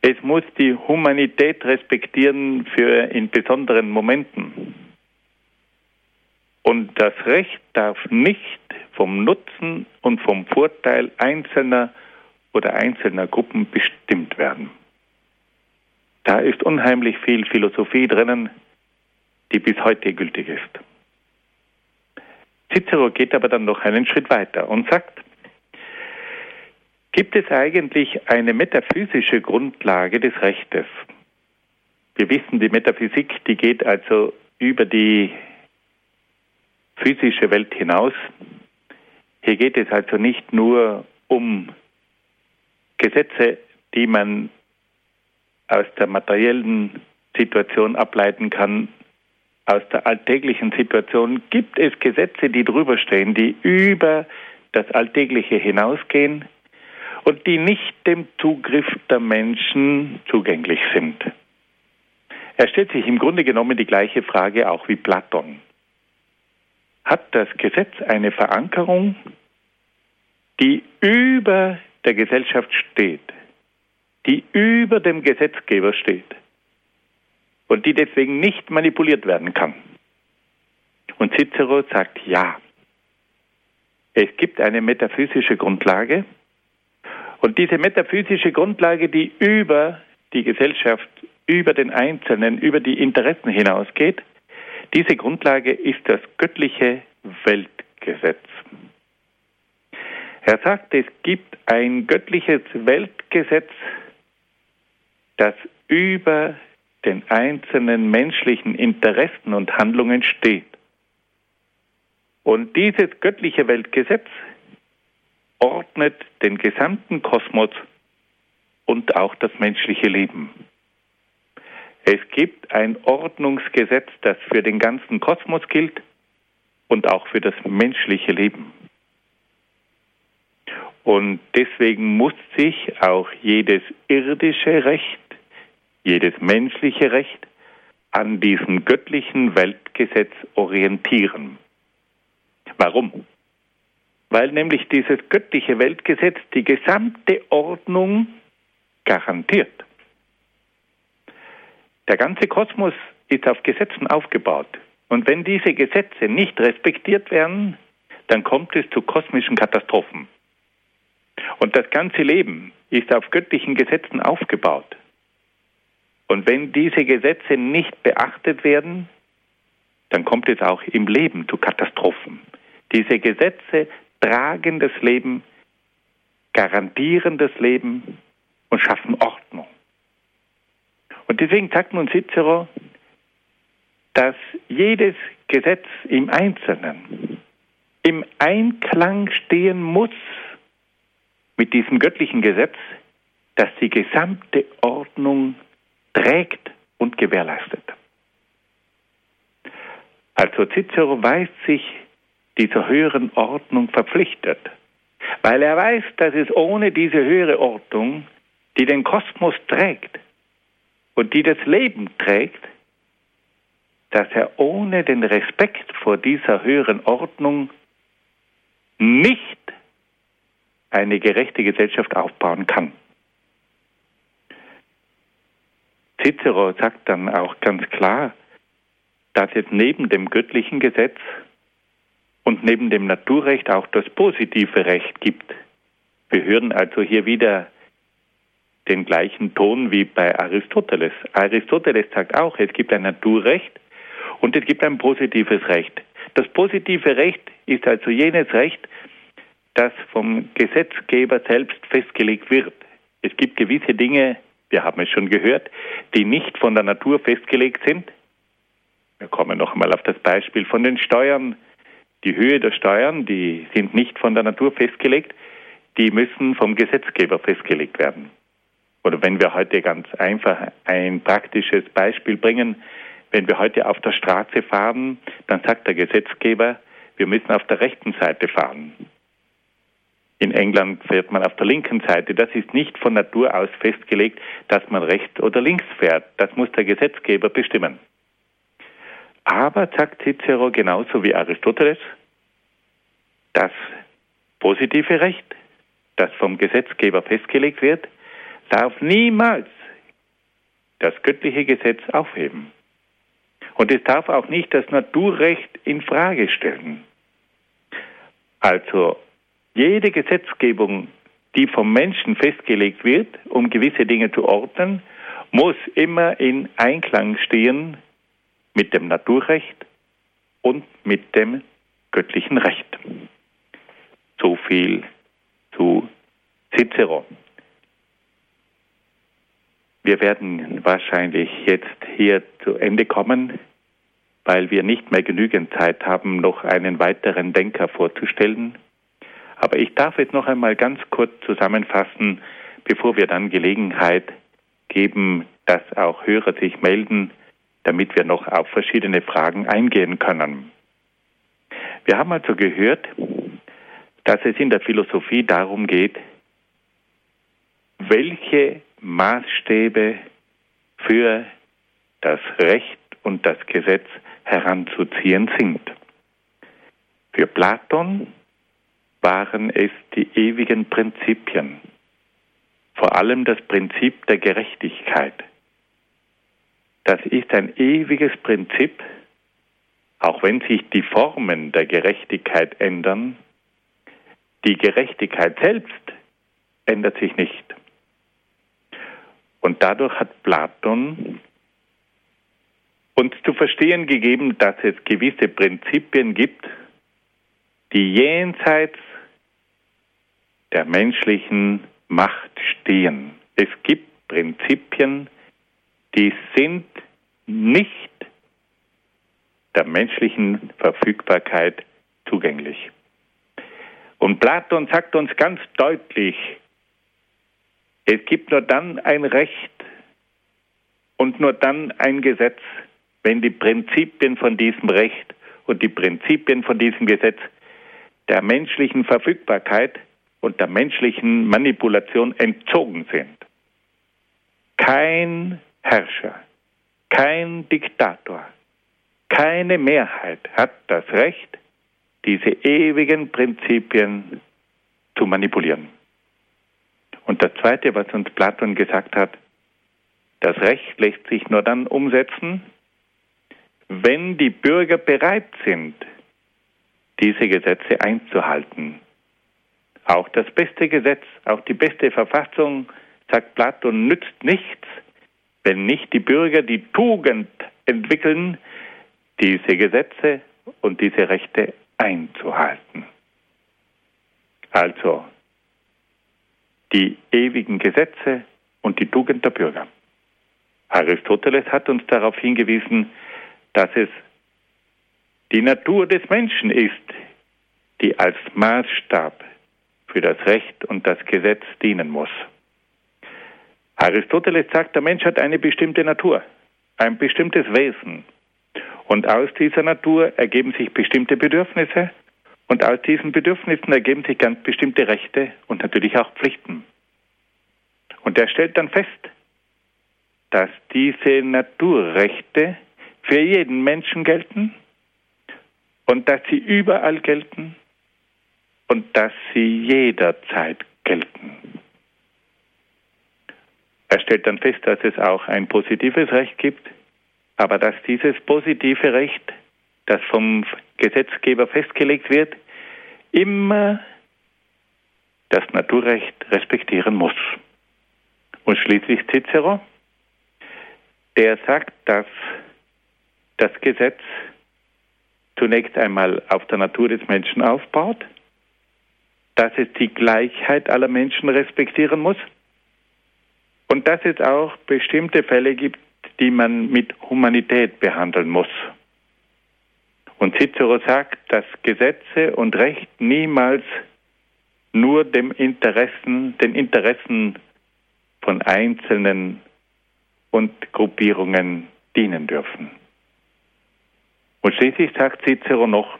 Es muss die Humanität respektieren für in besonderen Momenten. Und das Recht darf nicht vom Nutzen und vom Vorteil einzelner oder einzelner Gruppen bestimmt werden. Da ist unheimlich viel Philosophie drinnen, die bis heute gültig ist. Cicero geht aber dann noch einen Schritt weiter und sagt, gibt es eigentlich eine metaphysische Grundlage des Rechtes? Wir wissen, die Metaphysik, die geht also über die physische Welt hinaus. Hier geht es also nicht nur um Gesetze, die man aus der materiellen Situation ableiten kann, aus der alltäglichen Situation, gibt es Gesetze, die drüber stehen, die über das Alltägliche hinausgehen und die nicht dem Zugriff der Menschen zugänglich sind. Er stellt sich im Grunde genommen die gleiche Frage auch wie Platon. Hat das Gesetz eine Verankerung, die über der Gesellschaft steht, die über dem Gesetzgeber steht und die deswegen nicht manipuliert werden kann. Und Cicero sagt ja. Es gibt eine metaphysische Grundlage und diese metaphysische Grundlage, die über die Gesellschaft, über den Einzelnen, über die Interessen hinausgeht, diese Grundlage ist das göttliche Weltgesetz. Er sagt, es gibt ein göttliches Weltgesetz, das über den einzelnen menschlichen Interessen und Handlungen steht. Und dieses göttliche Weltgesetz ordnet den gesamten Kosmos und auch das menschliche Leben. Es gibt ein Ordnungsgesetz, das für den ganzen Kosmos gilt und auch für das menschliche Leben. Und deswegen muss sich auch jedes irdische Recht, jedes menschliche Recht an diesem göttlichen Weltgesetz orientieren. Warum? Weil nämlich dieses göttliche Weltgesetz die gesamte Ordnung garantiert. Der ganze Kosmos ist auf Gesetzen aufgebaut. Und wenn diese Gesetze nicht respektiert werden, dann kommt es zu kosmischen Katastrophen. Und das ganze Leben ist auf göttlichen Gesetzen aufgebaut. Und wenn diese Gesetze nicht beachtet werden, dann kommt es auch im Leben zu Katastrophen. Diese Gesetze tragen das Leben, garantieren das Leben und schaffen Ordnung. Und deswegen sagt nun Cicero, dass jedes Gesetz im Einzelnen im Einklang stehen muss mit diesem göttlichen Gesetz, das die gesamte Ordnung trägt und gewährleistet. Also Cicero weiß sich dieser höheren Ordnung verpflichtet, weil er weiß, dass es ohne diese höhere Ordnung, die den Kosmos trägt und die das Leben trägt, dass er ohne den Respekt vor dieser höheren Ordnung nicht eine gerechte Gesellschaft aufbauen kann. Cicero sagt dann auch ganz klar, dass es neben dem göttlichen Gesetz und neben dem Naturrecht auch das positive Recht gibt. Wir hören also hier wieder den gleichen Ton wie bei Aristoteles. Aristoteles sagt auch, es gibt ein Naturrecht und es gibt ein positives Recht. Das positive Recht ist also jenes Recht, das vom Gesetzgeber selbst festgelegt wird. Es gibt gewisse Dinge, wir haben es schon gehört, die nicht von der Natur festgelegt sind. Wir kommen noch einmal auf das Beispiel von den Steuern. Die Höhe der Steuern, die sind nicht von der Natur festgelegt, die müssen vom Gesetzgeber festgelegt werden. Oder wenn wir heute ganz einfach ein praktisches Beispiel bringen, wenn wir heute auf der Straße fahren, dann sagt der Gesetzgeber, wir müssen auf der rechten Seite fahren. In England fährt man auf der linken Seite. Das ist nicht von Natur aus festgelegt, dass man rechts oder links fährt. Das muss der Gesetzgeber bestimmen. Aber, sagt Cicero genauso wie Aristoteles, das positive Recht, das vom Gesetzgeber festgelegt wird, darf niemals das göttliche Gesetz aufheben. Und es darf auch nicht das Naturrecht in Frage stellen. Also jede Gesetzgebung, die vom Menschen festgelegt wird, um gewisse Dinge zu ordnen, muss immer in Einklang stehen mit dem Naturrecht und mit dem göttlichen Recht. So viel zu Cicero. Wir werden wahrscheinlich jetzt hier zu Ende kommen, weil wir nicht mehr genügend Zeit haben, noch einen weiteren Denker vorzustellen. Aber ich darf jetzt noch einmal ganz kurz zusammenfassen, bevor wir dann Gelegenheit geben, dass auch Hörer sich melden, damit wir noch auf verschiedene Fragen eingehen können. Wir haben also gehört, dass es in der Philosophie darum geht, welche Maßstäbe für das Recht und das Gesetz heranzuziehen sind. Für Platon waren es die ewigen Prinzipien, vor allem das Prinzip der Gerechtigkeit. Das ist ein ewiges Prinzip, auch wenn sich die Formen der Gerechtigkeit ändern, die Gerechtigkeit selbst ändert sich nicht. Und dadurch hat Platon uns zu verstehen gegeben, dass es gewisse Prinzipien gibt, die jenseits der menschlichen Macht stehen. Es gibt Prinzipien, die sind nicht der menschlichen Verfügbarkeit zugänglich. Und Platon sagt uns ganz deutlich, es gibt nur dann ein Recht und nur dann ein Gesetz, wenn die Prinzipien von diesem Recht und die Prinzipien von diesem Gesetz der menschlichen Verfügbarkeit und der menschlichen Manipulation entzogen sind. Kein Herrscher, kein Diktator, keine Mehrheit hat das Recht, diese ewigen Prinzipien zu manipulieren. Und das Zweite, was uns Platon gesagt hat, das Recht lässt sich nur dann umsetzen, wenn die Bürger bereit sind, diese Gesetze einzuhalten. Auch das beste Gesetz, auch die beste Verfassung, sagt Platon, nützt nichts, wenn nicht die Bürger die Tugend entwickeln, diese Gesetze und diese Rechte einzuhalten. Also die ewigen Gesetze und die Tugend der Bürger. Aristoteles hat uns darauf hingewiesen, dass es die Natur des Menschen ist, die als Maßstab für das Recht und das Gesetz dienen muss. Aristoteles sagt, der Mensch hat eine bestimmte Natur, ein bestimmtes Wesen. Und aus dieser Natur ergeben sich bestimmte Bedürfnisse und aus diesen Bedürfnissen ergeben sich ganz bestimmte Rechte und natürlich auch Pflichten. Und er stellt dann fest, dass diese Naturrechte für jeden Menschen gelten und dass sie überall gelten und dass sie jederzeit gelten. Er stellt dann fest, dass es auch ein positives Recht gibt, aber dass dieses positive Recht, das vom Gesetzgeber festgelegt wird, immer das Naturrecht respektieren muss. Und schließlich Cicero, der sagt, dass das Gesetz zunächst einmal auf der Natur des Menschen aufbaut, dass es die Gleichheit aller Menschen respektieren muss und dass es auch bestimmte Fälle gibt, die man mit Humanität behandeln muss. Und Cicero sagt, dass Gesetze und Recht niemals nur dem Interessen, den Interessen von Einzelnen und Gruppierungen dienen dürfen. Und schließlich sagt Cicero noch,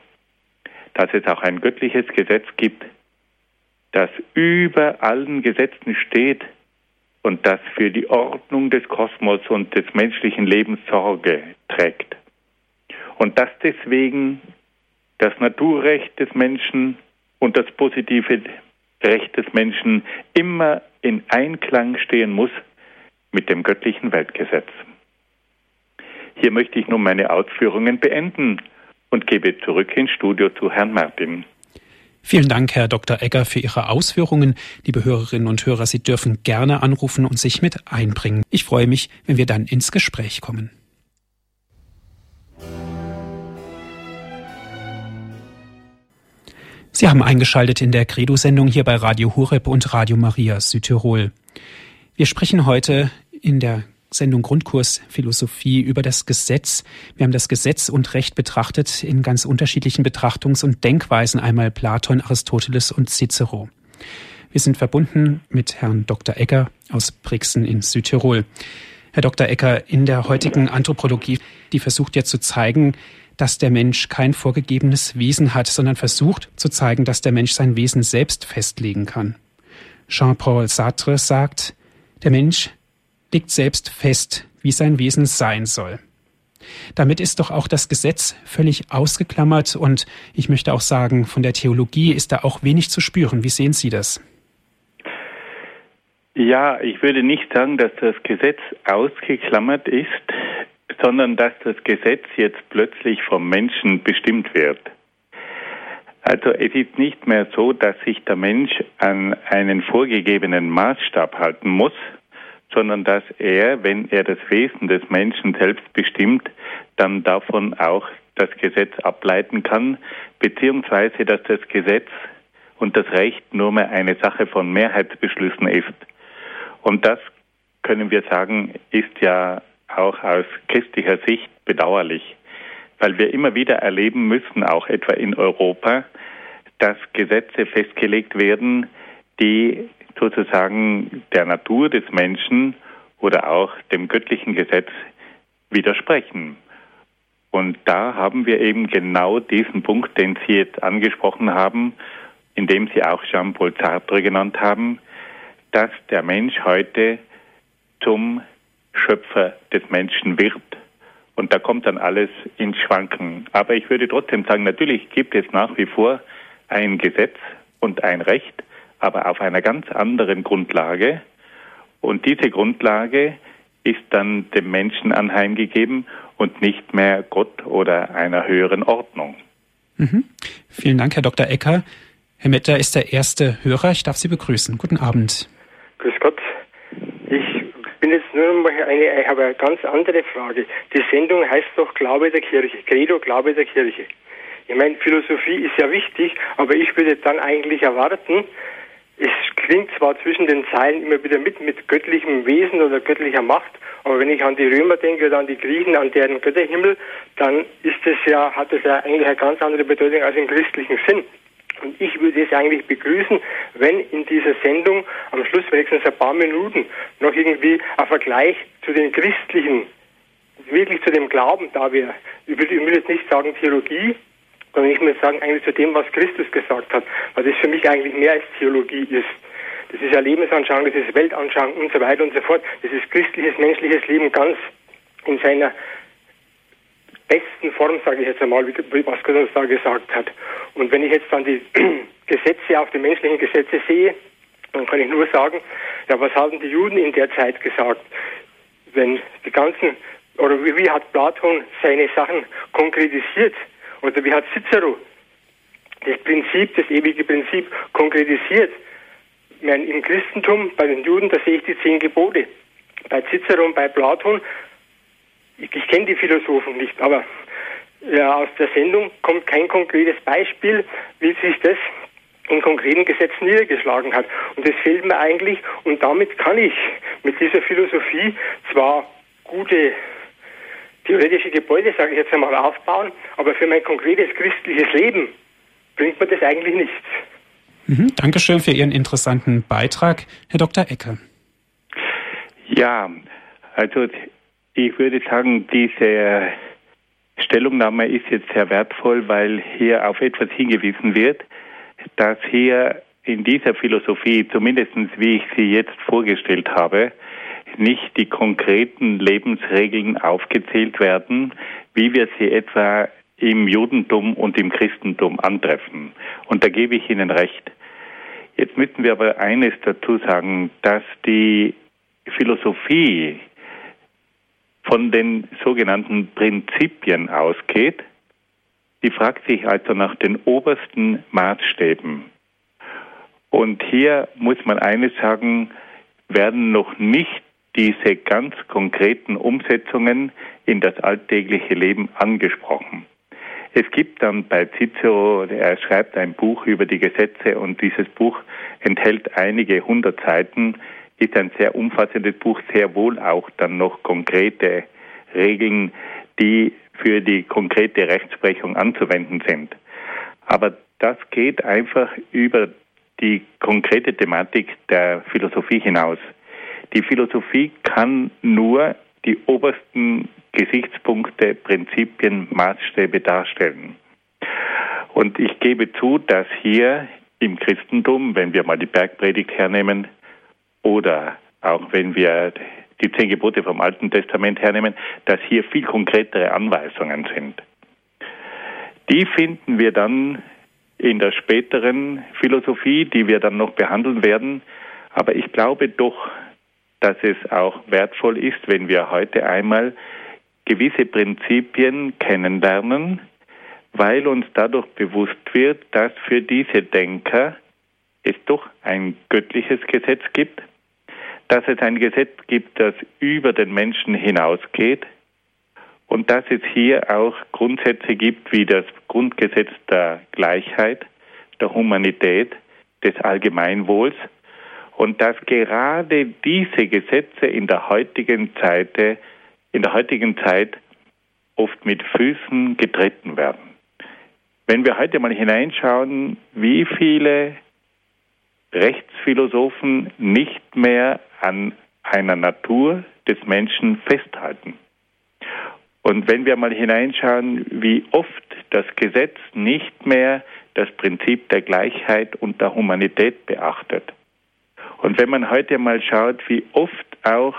dass es auch ein göttliches Gesetz gibt, das über allen Gesetzen steht und das für die Ordnung des Kosmos und des menschlichen Lebens Sorge trägt. Und dass deswegen das Naturrecht des Menschen und das positive Recht des Menschen immer in Einklang stehen muss mit dem göttlichen Weltgesetz. Hier möchte ich nun meine Ausführungen beenden und gebe zurück ins Studio zu Herrn Martin. Vielen Dank, Herr Dr. Egger, für Ihre Ausführungen. Liebe Hörerinnen und Hörer, Sie dürfen gerne anrufen und sich mit einbringen. Ich freue mich, wenn wir dann ins Gespräch kommen. Sie haben eingeschaltet in der Credo-Sendung hier bei Radio Horeb und Radio Maria Südtirol. Wir sprechen heute in der Sendung Grundkurs Philosophie über das Gesetz. Wir haben das Gesetz und Recht betrachtet in ganz unterschiedlichen Betrachtungs- und Denkweisen, einmal Platon, Aristoteles und Cicero. Wir sind verbunden mit Herrn Dr. Egger aus Brixen in Südtirol. Herr Dr. Ecker, in der heutigen Anthropologie, die versucht ja zu zeigen, dass der Mensch kein vorgegebenes Wesen hat, sondern versucht zu zeigen, dass der Mensch sein Wesen selbst festlegen kann. Jean-Paul Sartre sagt, der Mensch legt selbst fest, wie sein Wesen sein soll. Damit ist doch auch das Gesetz völlig ausgeklammert und ich möchte auch sagen, von der Theologie ist da auch wenig zu spüren. Wie sehen Sie das? Ja, ich würde nicht sagen, dass das Gesetz ausgeklammert ist, sondern dass das Gesetz jetzt plötzlich vom Menschen bestimmt wird. Also es ist nicht mehr so, dass sich der Mensch an einen vorgegebenen Maßstab halten muss, sondern dass er, wenn er das Wesen des Menschen selbst bestimmt, dann davon auch das Gesetz ableiten kann, beziehungsweise dass das Gesetz und das Recht nur mehr eine Sache von Mehrheitsbeschlüssen ist. Und das können wir sagen, ist ja auch aus christlicher Sicht bedauerlich, weil wir immer wieder erleben müssen, auch etwa in Europa, dass Gesetze festgelegt werden, die sozusagen der Natur des Menschen oder auch dem göttlichen Gesetz widersprechen. Und da haben wir eben genau diesen Punkt, den Sie jetzt angesprochen haben, indem Sie auch Jean-Paul Sartre genannt haben, dass der Mensch heute zum Schöpfer des Menschen wird. Und da kommt dann alles ins Schwanken. Aber ich würde trotzdem sagen, natürlich gibt es nach wie vor ein Gesetz und ein Recht, aber auf einer ganz anderen Grundlage. Und diese Grundlage ist dann dem Menschen anheimgegeben und nicht mehr Gott oder einer höheren Ordnung. Mhm. Vielen Dank, Herr Dr. Ecker. Herr Metter ist der erste Hörer. Ich darf Sie begrüßen. Guten Abend. Grüß Gott. Ich bin jetzt nur noch mal eine, ich habe eine ganz andere Frage. Die Sendung heißt doch Glaube der Kirche, Credo Glaube der Kirche. Ich meine, Philosophie ist ja wichtig, aber ich würde dann eigentlich erwarten, es klingt zwar zwischen den Zeilen immer wieder mit, mit göttlichem Wesen oder göttlicher Macht, aber wenn ich an die Römer denke oder an die Griechen, an deren Götterhimmel, dann ist es ja, hat es ja eigentlich eine ganz andere Bedeutung als im christlichen Sinn. Und ich würde es eigentlich begrüßen, wenn in dieser Sendung am Schluss wenigstens ein paar Minuten noch irgendwie ein Vergleich zu den christlichen, wirklich zu dem Glauben da wäre. Ich will jetzt nicht sagen Theologie, sondern ich muss sagen, eigentlich zu dem, was Christus gesagt hat, was es für mich eigentlich mehr als Theologie ist. Das ist ja Lebensanschauung, das ist Weltanschauung und so weiter und so fort. Das ist christliches, menschliches Leben ganz in seiner besten Form, sage ich jetzt einmal, wie Christus da gesagt hat. Und wenn ich jetzt dann die Gesetze, auch die menschlichen Gesetze sehe, dann kann ich nur sagen, ja, was haben die Juden in der Zeit gesagt? Wenn die ganzen, oder wie, wie hat Platon seine Sachen konkretisiert? Oder wie hat Cicero das Prinzip, das ewige Prinzip konkretisiert? Meine, Im Christentum, bei den Juden, da sehe ich die zehn Gebote. Bei Cicero und bei Platon, ich, ich kenne die Philosophen nicht, aber ja, aus der Sendung kommt kein konkretes Beispiel, wie sich das in konkreten Gesetzen niedergeschlagen hat. Und das fehlt mir eigentlich. Und damit kann ich mit dieser Philosophie zwar gute theoretische Gebäude, sage ich jetzt einmal, aufbauen, aber für mein konkretes christliches Leben bringt mir das eigentlich nichts. Mhm, Dankeschön für Ihren interessanten Beitrag, Herr Dr. Ecke. Ja, also ich würde sagen, diese Stellungnahme ist jetzt sehr wertvoll, weil hier auf etwas hingewiesen wird, dass hier in dieser Philosophie, zumindest wie ich sie jetzt vorgestellt habe, nicht die konkreten Lebensregeln aufgezählt werden, wie wir sie etwa im Judentum und im Christentum antreffen. Und da gebe ich Ihnen recht. Jetzt müssen wir aber eines dazu sagen, dass die Philosophie von den sogenannten Prinzipien ausgeht. Die fragt sich also nach den obersten Maßstäben. Und hier muss man eines sagen, werden noch nicht diese ganz konkreten Umsetzungen in das alltägliche Leben angesprochen. Es gibt dann bei Cicero, er schreibt ein Buch über die Gesetze und dieses Buch enthält einige hundert Seiten, ist ein sehr umfassendes Buch, sehr wohl auch dann noch konkrete Regeln, die für die konkrete Rechtsprechung anzuwenden sind. Aber das geht einfach über die konkrete Thematik der Philosophie hinaus. Die Philosophie kann nur die obersten Gesichtspunkte, Prinzipien, Maßstäbe darstellen. Und ich gebe zu, dass hier im Christentum, wenn wir mal die Bergpredigt hernehmen oder auch wenn wir die zehn Gebote vom Alten Testament hernehmen, dass hier viel konkretere Anweisungen sind. Die finden wir dann in der späteren Philosophie, die wir dann noch behandeln werden. Aber ich glaube doch, dass es auch wertvoll ist, wenn wir heute einmal gewisse Prinzipien kennenlernen, weil uns dadurch bewusst wird, dass für diese Denker es doch ein göttliches Gesetz gibt, dass es ein Gesetz gibt, das über den Menschen hinausgeht und dass es hier auch Grundsätze gibt wie das Grundgesetz der Gleichheit, der Humanität, des Allgemeinwohls und dass gerade diese Gesetze in der heutigen Zeit, in der heutigen Zeit oft mit Füßen getreten werden. Wenn wir heute mal hineinschauen, wie viele Rechtsphilosophen nicht mehr an einer Natur des Menschen festhalten. Und wenn wir mal hineinschauen, wie oft das Gesetz nicht mehr das Prinzip der Gleichheit und der Humanität beachtet, und wenn man heute mal schaut, wie oft auch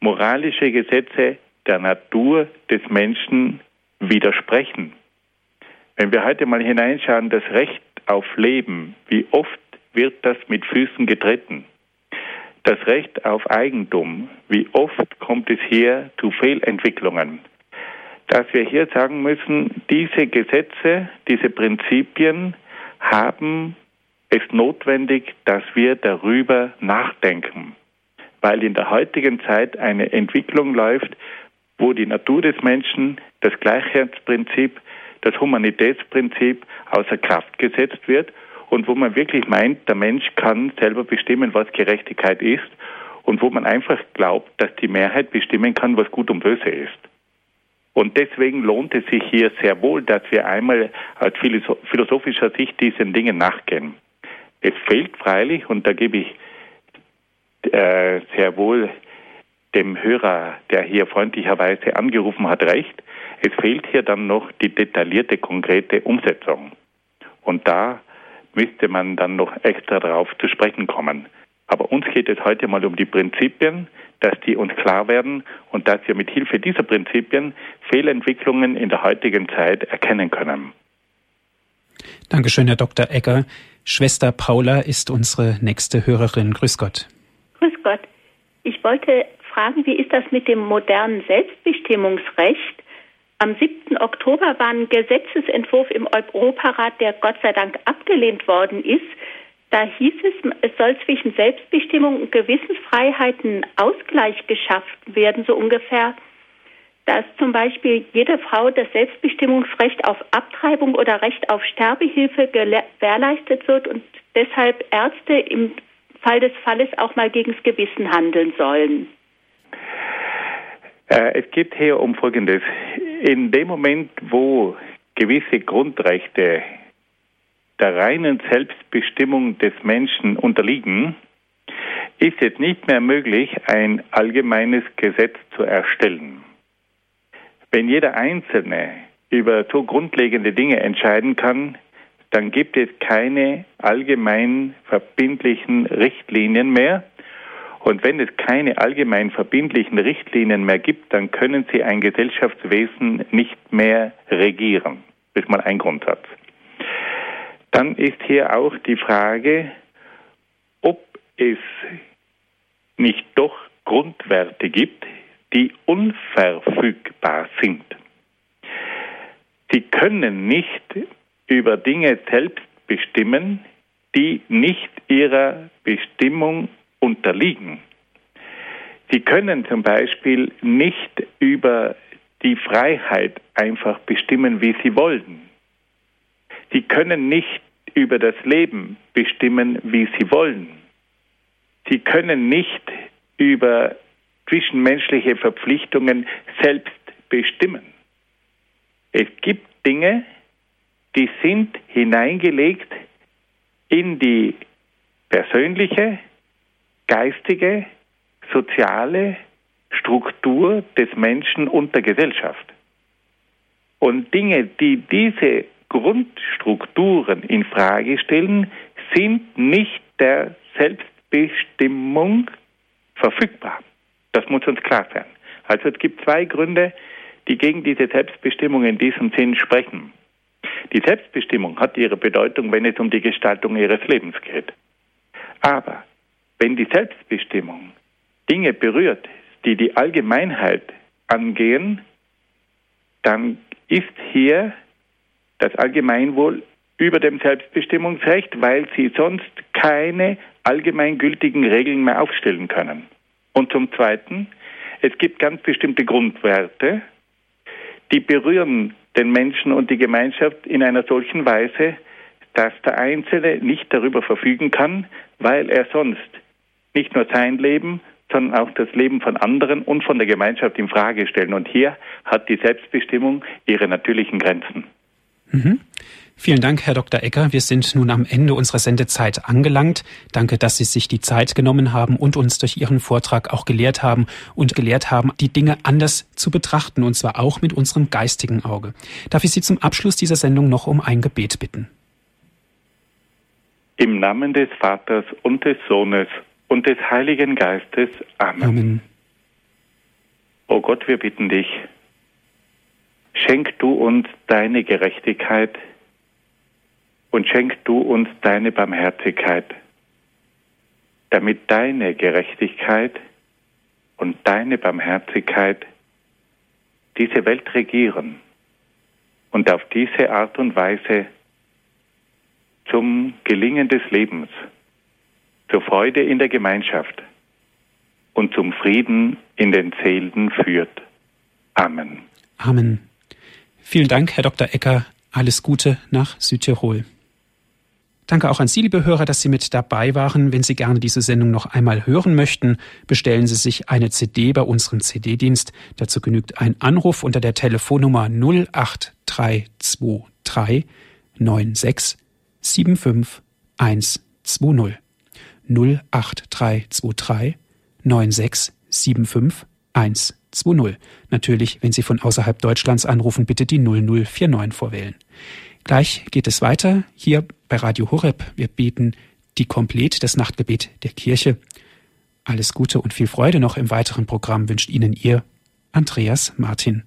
moralische Gesetze der Natur des Menschen widersprechen. Wenn wir heute mal hineinschauen, das Recht auf Leben, wie oft wird das mit Füßen getreten? Das Recht auf Eigentum, wie oft kommt es hier zu Fehlentwicklungen? Dass wir hier sagen müssen, diese Gesetze, diese Prinzipien haben ist notwendig, dass wir darüber nachdenken, weil in der heutigen Zeit eine Entwicklung läuft, wo die Natur des Menschen, das Gleichheitsprinzip, das Humanitätsprinzip außer Kraft gesetzt wird und wo man wirklich meint, der Mensch kann selber bestimmen, was Gerechtigkeit ist und wo man einfach glaubt, dass die Mehrheit bestimmen kann, was gut und böse ist. Und deswegen lohnt es sich hier sehr wohl, dass wir einmal aus philosophischer Sicht diesen Dingen nachgehen. Es fehlt freilich, und da gebe ich äh, sehr wohl dem Hörer, der hier freundlicherweise angerufen hat, recht. Es fehlt hier dann noch die detaillierte, konkrete Umsetzung. Und da müsste man dann noch extra darauf zu sprechen kommen. Aber uns geht es heute mal um die Prinzipien, dass die uns klar werden und dass wir mit Hilfe dieser Prinzipien Fehlentwicklungen in der heutigen Zeit erkennen können. Dankeschön, Herr Dr. Egger. Schwester Paula ist unsere nächste Hörerin. Grüß Gott. Grüß Gott. Ich wollte fragen, wie ist das mit dem modernen Selbstbestimmungsrecht? Am 7. Oktober war ein Gesetzesentwurf im Europarat, der Gott sei Dank abgelehnt worden ist. Da hieß es, es soll zwischen Selbstbestimmung und Gewissensfreiheiten Ausgleich geschaffen werden, so ungefähr dass zum Beispiel jede Frau das Selbstbestimmungsrecht auf Abtreibung oder Recht auf Sterbehilfe gewährleistet wird und deshalb Ärzte im Fall des Falles auch mal gegens Gewissen handeln sollen. Äh, es geht hier um Folgendes. In dem Moment, wo gewisse Grundrechte der reinen Selbstbestimmung des Menschen unterliegen, ist es nicht mehr möglich, ein allgemeines Gesetz zu erstellen. Wenn jeder Einzelne über so grundlegende Dinge entscheiden kann, dann gibt es keine allgemein verbindlichen Richtlinien mehr. Und wenn es keine allgemein verbindlichen Richtlinien mehr gibt, dann können sie ein Gesellschaftswesen nicht mehr regieren. Das ist mal ein Grundsatz. Dann ist hier auch die Frage, ob es nicht doch Grundwerte gibt, die unverfügbar sind. Sie können nicht über Dinge selbst bestimmen, die nicht ihrer Bestimmung unterliegen. Sie können zum Beispiel nicht über die Freiheit einfach bestimmen, wie sie wollen. Sie können nicht über das Leben bestimmen, wie sie wollen. Sie können nicht über zwischenmenschliche Verpflichtungen selbst bestimmen. Es gibt Dinge, die sind hineingelegt in die persönliche, geistige, soziale Struktur des Menschen und der Gesellschaft. Und Dinge, die diese Grundstrukturen in Frage stellen, sind nicht der Selbstbestimmung verfügbar. Das muss uns klar sein. Also es gibt zwei Gründe, die gegen diese Selbstbestimmung in diesem Sinn sprechen. Die Selbstbestimmung hat ihre Bedeutung, wenn es um die Gestaltung ihres Lebens geht. Aber wenn die Selbstbestimmung Dinge berührt, die die Allgemeinheit angehen, dann ist hier das Allgemeinwohl über dem Selbstbestimmungsrecht, weil sie sonst keine allgemeingültigen Regeln mehr aufstellen können. Und zum Zweiten, es gibt ganz bestimmte Grundwerte, die berühren den Menschen und die Gemeinschaft in einer solchen Weise, dass der Einzelne nicht darüber verfügen kann, weil er sonst nicht nur sein Leben, sondern auch das Leben von anderen und von der Gemeinschaft in Frage stellen. Und hier hat die Selbstbestimmung ihre natürlichen Grenzen. Mhm. Vielen Dank, Herr Dr. Ecker. Wir sind nun am Ende unserer Sendezeit angelangt. Danke, dass Sie sich die Zeit genommen haben und uns durch Ihren Vortrag auch gelehrt haben und gelehrt haben, die Dinge anders zu betrachten, und zwar auch mit unserem geistigen Auge. Darf ich Sie zum Abschluss dieser Sendung noch um ein Gebet bitten? Im Namen des Vaters und des Sohnes und des Heiligen Geistes. Amen. Amen. O Gott, wir bitten dich, schenk du uns deine Gerechtigkeit, und schenk du uns deine Barmherzigkeit, damit deine Gerechtigkeit und deine Barmherzigkeit diese Welt regieren und auf diese Art und Weise zum Gelingen des Lebens, zur Freude in der Gemeinschaft und zum Frieden in den Seelen führt. Amen. Amen. Vielen Dank, Herr Dr. Ecker. Alles Gute nach Südtirol. Danke auch an Sie, liebe Hörer, dass Sie mit dabei waren. Wenn Sie gerne diese Sendung noch einmal hören möchten, bestellen Sie sich eine CD bei unserem CD-Dienst. Dazu genügt ein Anruf unter der Telefonnummer 08323 96 75 120. 08323 96 75 120. Natürlich, wenn Sie von außerhalb Deutschlands anrufen, bitte die 0049 vorwählen. Gleich geht es weiter hier bei Radio Horeb. Wir beten die Komplett, das Nachtgebet der Kirche. Alles Gute und viel Freude noch im weiteren Programm wünscht Ihnen Ihr Andreas Martin.